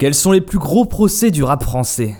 Quels sont les plus gros procès du rap français?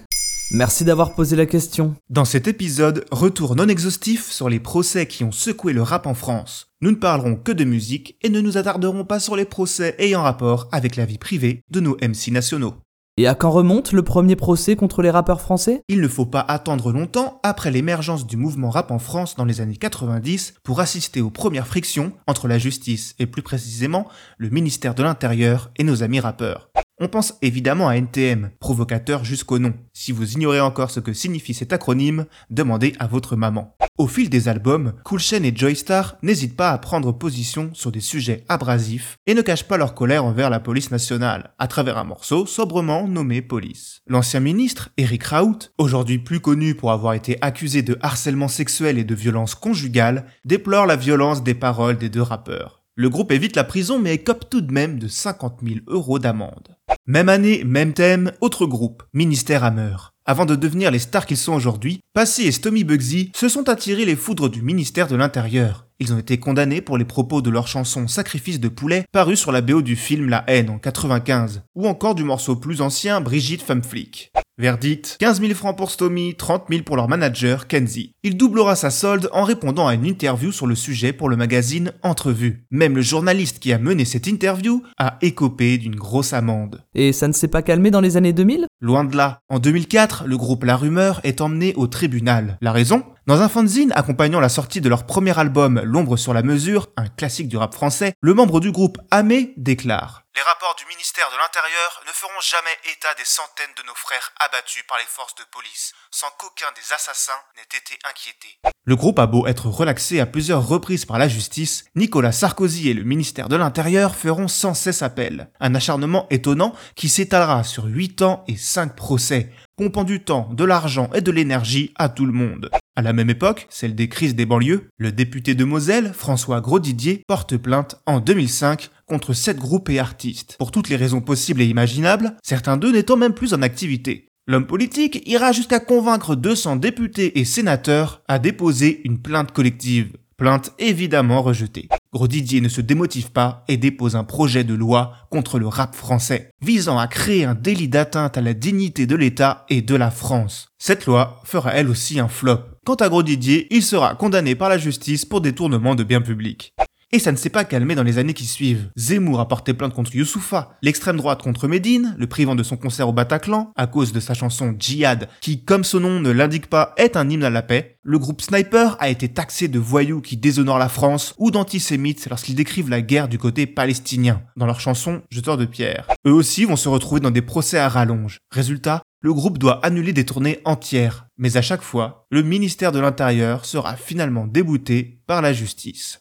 Merci d'avoir posé la question. Dans cet épisode, retour non exhaustif sur les procès qui ont secoué le rap en France. Nous ne parlerons que de musique et ne nous attarderons pas sur les procès ayant rapport avec la vie privée de nos MC nationaux. Et à quand remonte le premier procès contre les rappeurs français? Il ne faut pas attendre longtemps après l'émergence du mouvement rap en France dans les années 90 pour assister aux premières frictions entre la justice et plus précisément le ministère de l'Intérieur et nos amis rappeurs. On pense évidemment à NTM, provocateur jusqu'au nom. Si vous ignorez encore ce que signifie cet acronyme, demandez à votre maman. Au fil des albums, Cool et Joystar n'hésitent pas à prendre position sur des sujets abrasifs et ne cachent pas leur colère envers la police nationale, à travers un morceau sobrement nommé Police. L'ancien ministre, Eric Raoult, aujourd'hui plus connu pour avoir été accusé de harcèlement sexuel et de violence conjugale, déplore la violence des paroles des deux rappeurs. Le groupe évite la prison mais écope tout de même de 50 000 euros d'amende. Même année, même thème, autre groupe, Ministère Hammer. Avant de devenir les stars qu'ils sont aujourd'hui, Passy et Stomy Bugsy se sont attirés les foudres du ministère de l'Intérieur. Ils ont été condamnés pour les propos de leur chanson Sacrifice de poulet paru sur la BO du film La haine en 95, ou encore du morceau plus ancien Brigitte Femme Flic. Verdict, 15 000 francs pour Stomy, 30 000 pour leur manager, Kenzie. Il doublera sa solde en répondant à une interview sur le sujet pour le magazine Entrevue. Même le journaliste qui a mené cette interview a écopé d'une grosse amende. Et ça ne s'est pas calmé dans les années 2000 Loin de là. En 2004, le groupe La Rumeur est emmené au tribunal. La raison? Dans un fanzine accompagnant la sortie de leur premier album L'ombre sur la mesure, un classique du rap français, le membre du groupe Amé déclare les rapports du ministère de l'Intérieur ne feront jamais état des centaines de nos frères abattus par les forces de police, sans qu'aucun des assassins n'ait été inquiété. Le groupe a beau être relaxé à plusieurs reprises par la justice, Nicolas Sarkozy et le ministère de l'Intérieur feront sans cesse appel. Un acharnement étonnant qui s'étalera sur 8 ans et 5 procès, pompant du temps, de l'argent et de l'énergie à tout le monde. À la même époque, celle des crises des banlieues, le député de Moselle, François Grosdidier, porte plainte en 2005 contre sept groupes et artistes, pour toutes les raisons possibles et imaginables, certains d'eux n'étant même plus en activité. L'homme politique ira jusqu'à convaincre 200 députés et sénateurs à déposer une plainte collective. Plainte évidemment rejetée. Grosdidier ne se démotive pas et dépose un projet de loi contre le rap français, visant à créer un délit d'atteinte à la dignité de l'État et de la France. Cette loi fera elle aussi un flop. Quant à Grosdidier, il sera condamné par la justice pour détournement de biens publics. Et ça ne s'est pas calmé dans les années qui suivent. Zemmour a porté plainte contre Youssoufa, l'extrême droite contre Médine, le privant de son concert au Bataclan, à cause de sa chanson Djihad, qui, comme son nom ne l'indique pas, est un hymne à la paix. Le groupe Sniper a été taxé de voyous qui déshonorent la France ou d'antisémites lorsqu'ils décrivent la guerre du côté palestinien, dans leur chanson Jeteur de pierre. Eux aussi vont se retrouver dans des procès à rallonge. Résultat, le groupe doit annuler des tournées entières, mais à chaque fois, le ministère de l'Intérieur sera finalement débouté par la justice.